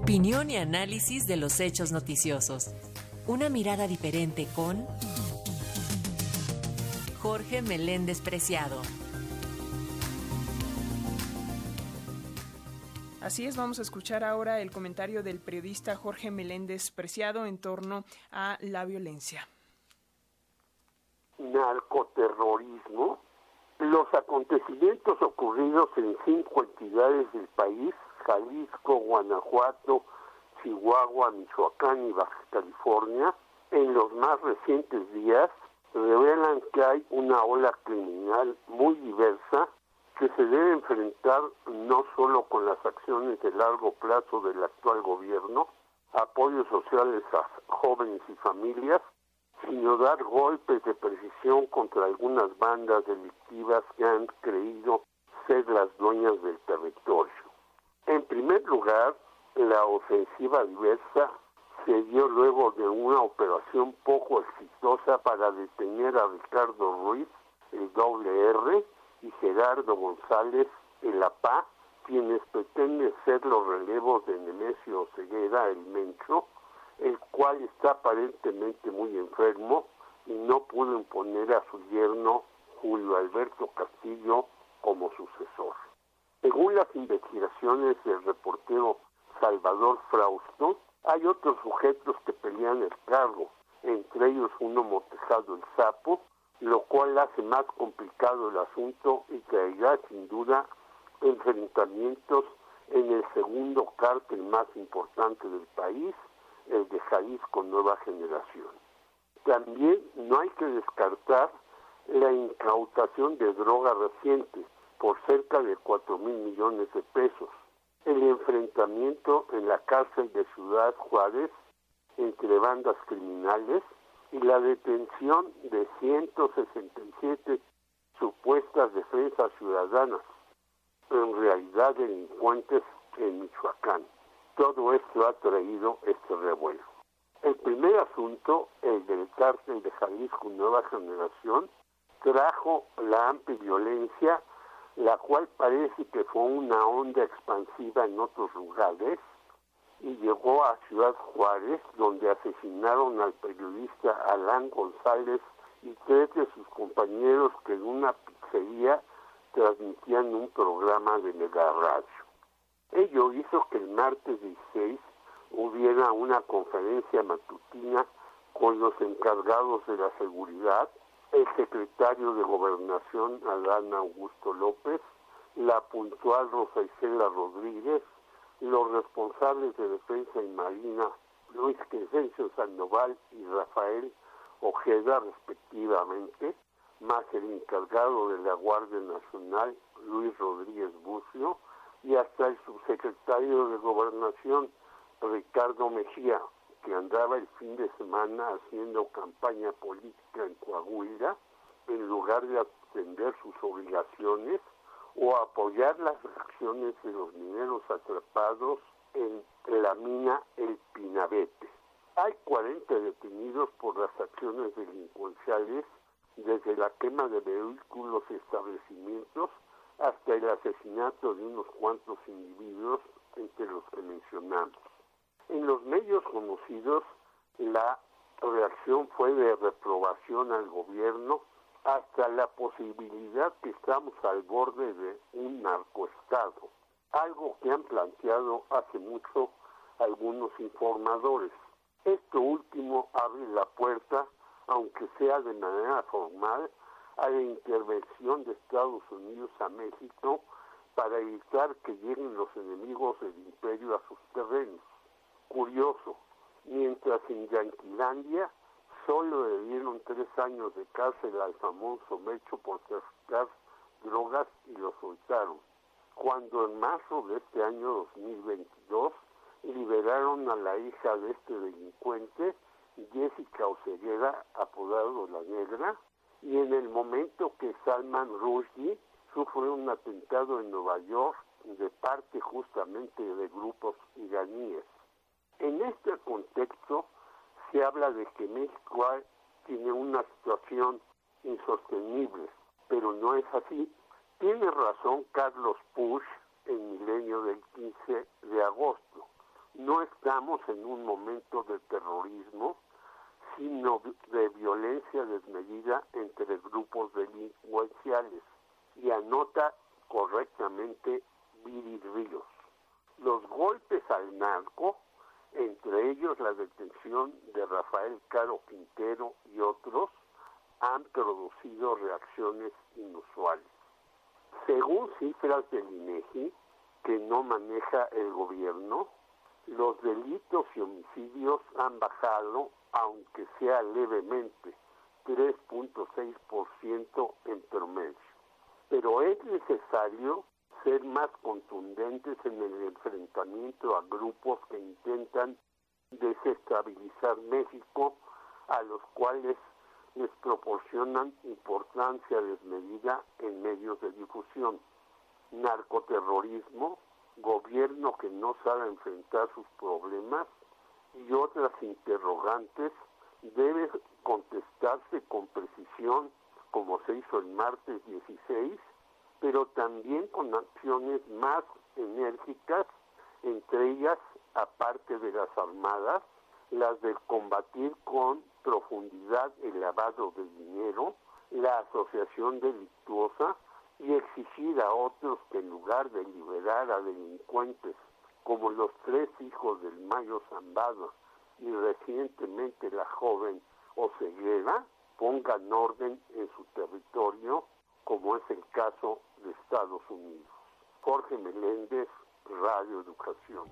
Opinión y análisis de los hechos noticiosos. Una mirada diferente con Jorge Meléndez Preciado. Así es, vamos a escuchar ahora el comentario del periodista Jorge Meléndez Preciado en torno a la violencia. Narcoterrorismo. Los acontecimientos ocurridos en cinco entidades del país, Jalisco, Guanajuato, Chihuahua, Michoacán y Baja California, en los más recientes días, revelan que hay una ola criminal muy diversa que se debe enfrentar no solo con las acciones de largo plazo del actual gobierno, apoyos sociales a jóvenes y familias, sino dar golpes de precisión contra algunas bandas delictivas que han creído ser las dueñas del territorio. En primer lugar, la ofensiva diversa se dio luego de una operación poco exitosa para detener a Ricardo Ruiz, el doble R, y Gerardo González, el APA, quienes pretenden ser los relevos de Nemesio Ceguera, el Mencho, el cual está aparentemente muy enfermo y no pudo imponer a su yerno Julio Alberto Castillo como sucesor. Según las investigaciones del reportero Salvador Frausto, hay otros sujetos que pelean el cargo, entre ellos uno motejado el sapo, lo cual hace más complicado el asunto y traerá sin duda enfrentamientos en el segundo cártel más importante del país, el de Jalisco Nueva Generación. También no hay que descartar la incautación de droga reciente por cerca de 4 mil millones de pesos, el enfrentamiento en la cárcel de Ciudad Juárez entre bandas criminales y la detención de 167 supuestas defensas ciudadanas, en realidad delincuentes en Michoacán. Todo esto ha traído este revuelo. El primer asunto, el del cárcel de Jalisco Nueva Generación, trajo la amplia violencia, la cual parece que fue una onda expansiva en otros lugares, y llegó a Ciudad Juárez, donde asesinaron al periodista Alán González y tres de sus compañeros que en una pizzería transmitían un programa de mega radio. Ello hizo que el martes 16 hubiera una conferencia matutina con los encargados de la seguridad, el secretario de Gobernación Adán Augusto López, la puntual Rosa Isela Rodríguez, los responsables de Defensa y Marina, Luis Crescencio Sandoval y Rafael Ojeda, respectivamente, más el encargado de la Guardia Nacional, Luis Rodríguez Bucio, y hasta el subsecretario de Gobernación, Ricardo Mejía, que andaba el fin de semana haciendo campaña política en Coahuila, en lugar de atender sus obligaciones o apoyar las acciones de los mineros atrapados en la mina El Pinabete. Hay 40 detenidos por las acciones delincuenciales desde la quema de vehículos y establecimientos hasta el asesinato de unos cuantos individuos entre los que mencionamos. En los medios conocidos, la reacción fue de reprobación al gobierno hasta la posibilidad que estamos al borde de un narcoestado, algo que han planteado hace mucho algunos informadores. Esto último abre la puerta, aunque sea de manera formal, a la intervención de Estados Unidos a México para evitar que lleguen los enemigos del imperio a sus terrenos. Curioso, mientras en Yanquilandia solo le dieron tres años de cárcel al famoso Mecho por traficar drogas y lo soltaron. Cuando en marzo de este año 2022 liberaron a la hija de este delincuente, Jessica Oceguera, apodado La Negra, y en el momento que Salman Rushdie sufre un atentado en Nueva York de parte justamente de grupos iraníes. En este contexto, se habla de que México tiene una situación insostenible, pero no es así. Tiene razón Carlos Push en Milenio del 15 de agosto. no estamos en un momento de terrorismo, sino de violencia desmedida entre grupos delincuenciales. Y anota correctamente Viri Ríos. Los golpes al narco, entre ellos la detención de Rafael Caro Quintero y otros, han producido reacciones inusuales. Según cifras del INEGI, que no maneja el gobierno, los delitos y homicidios han bajado, aunque sea levemente, 3.6% en promedio. Pero es necesario ser más contundentes en el enfrentamiento a grupos que intentan desestabilizar México, a los cuales les proporcionan importancia desmedida en medios de difusión. Narcoterrorismo, gobierno que no sabe enfrentar sus problemas y otras interrogantes debe contestarse con precisión como se hizo el martes 16, pero también con acciones más enérgicas, entre ellas, aparte de las armadas, las de combatir con profundidad el lavado de dinero, la asociación delictuosa y exigir a otros que en lugar de liberar a delincuentes como los tres hijos del Mayo Zambada y recientemente la joven Oseguera, pongan orden en su territorio, como es el caso de Estados Unidos. Jorge Meléndez, Radio Educación.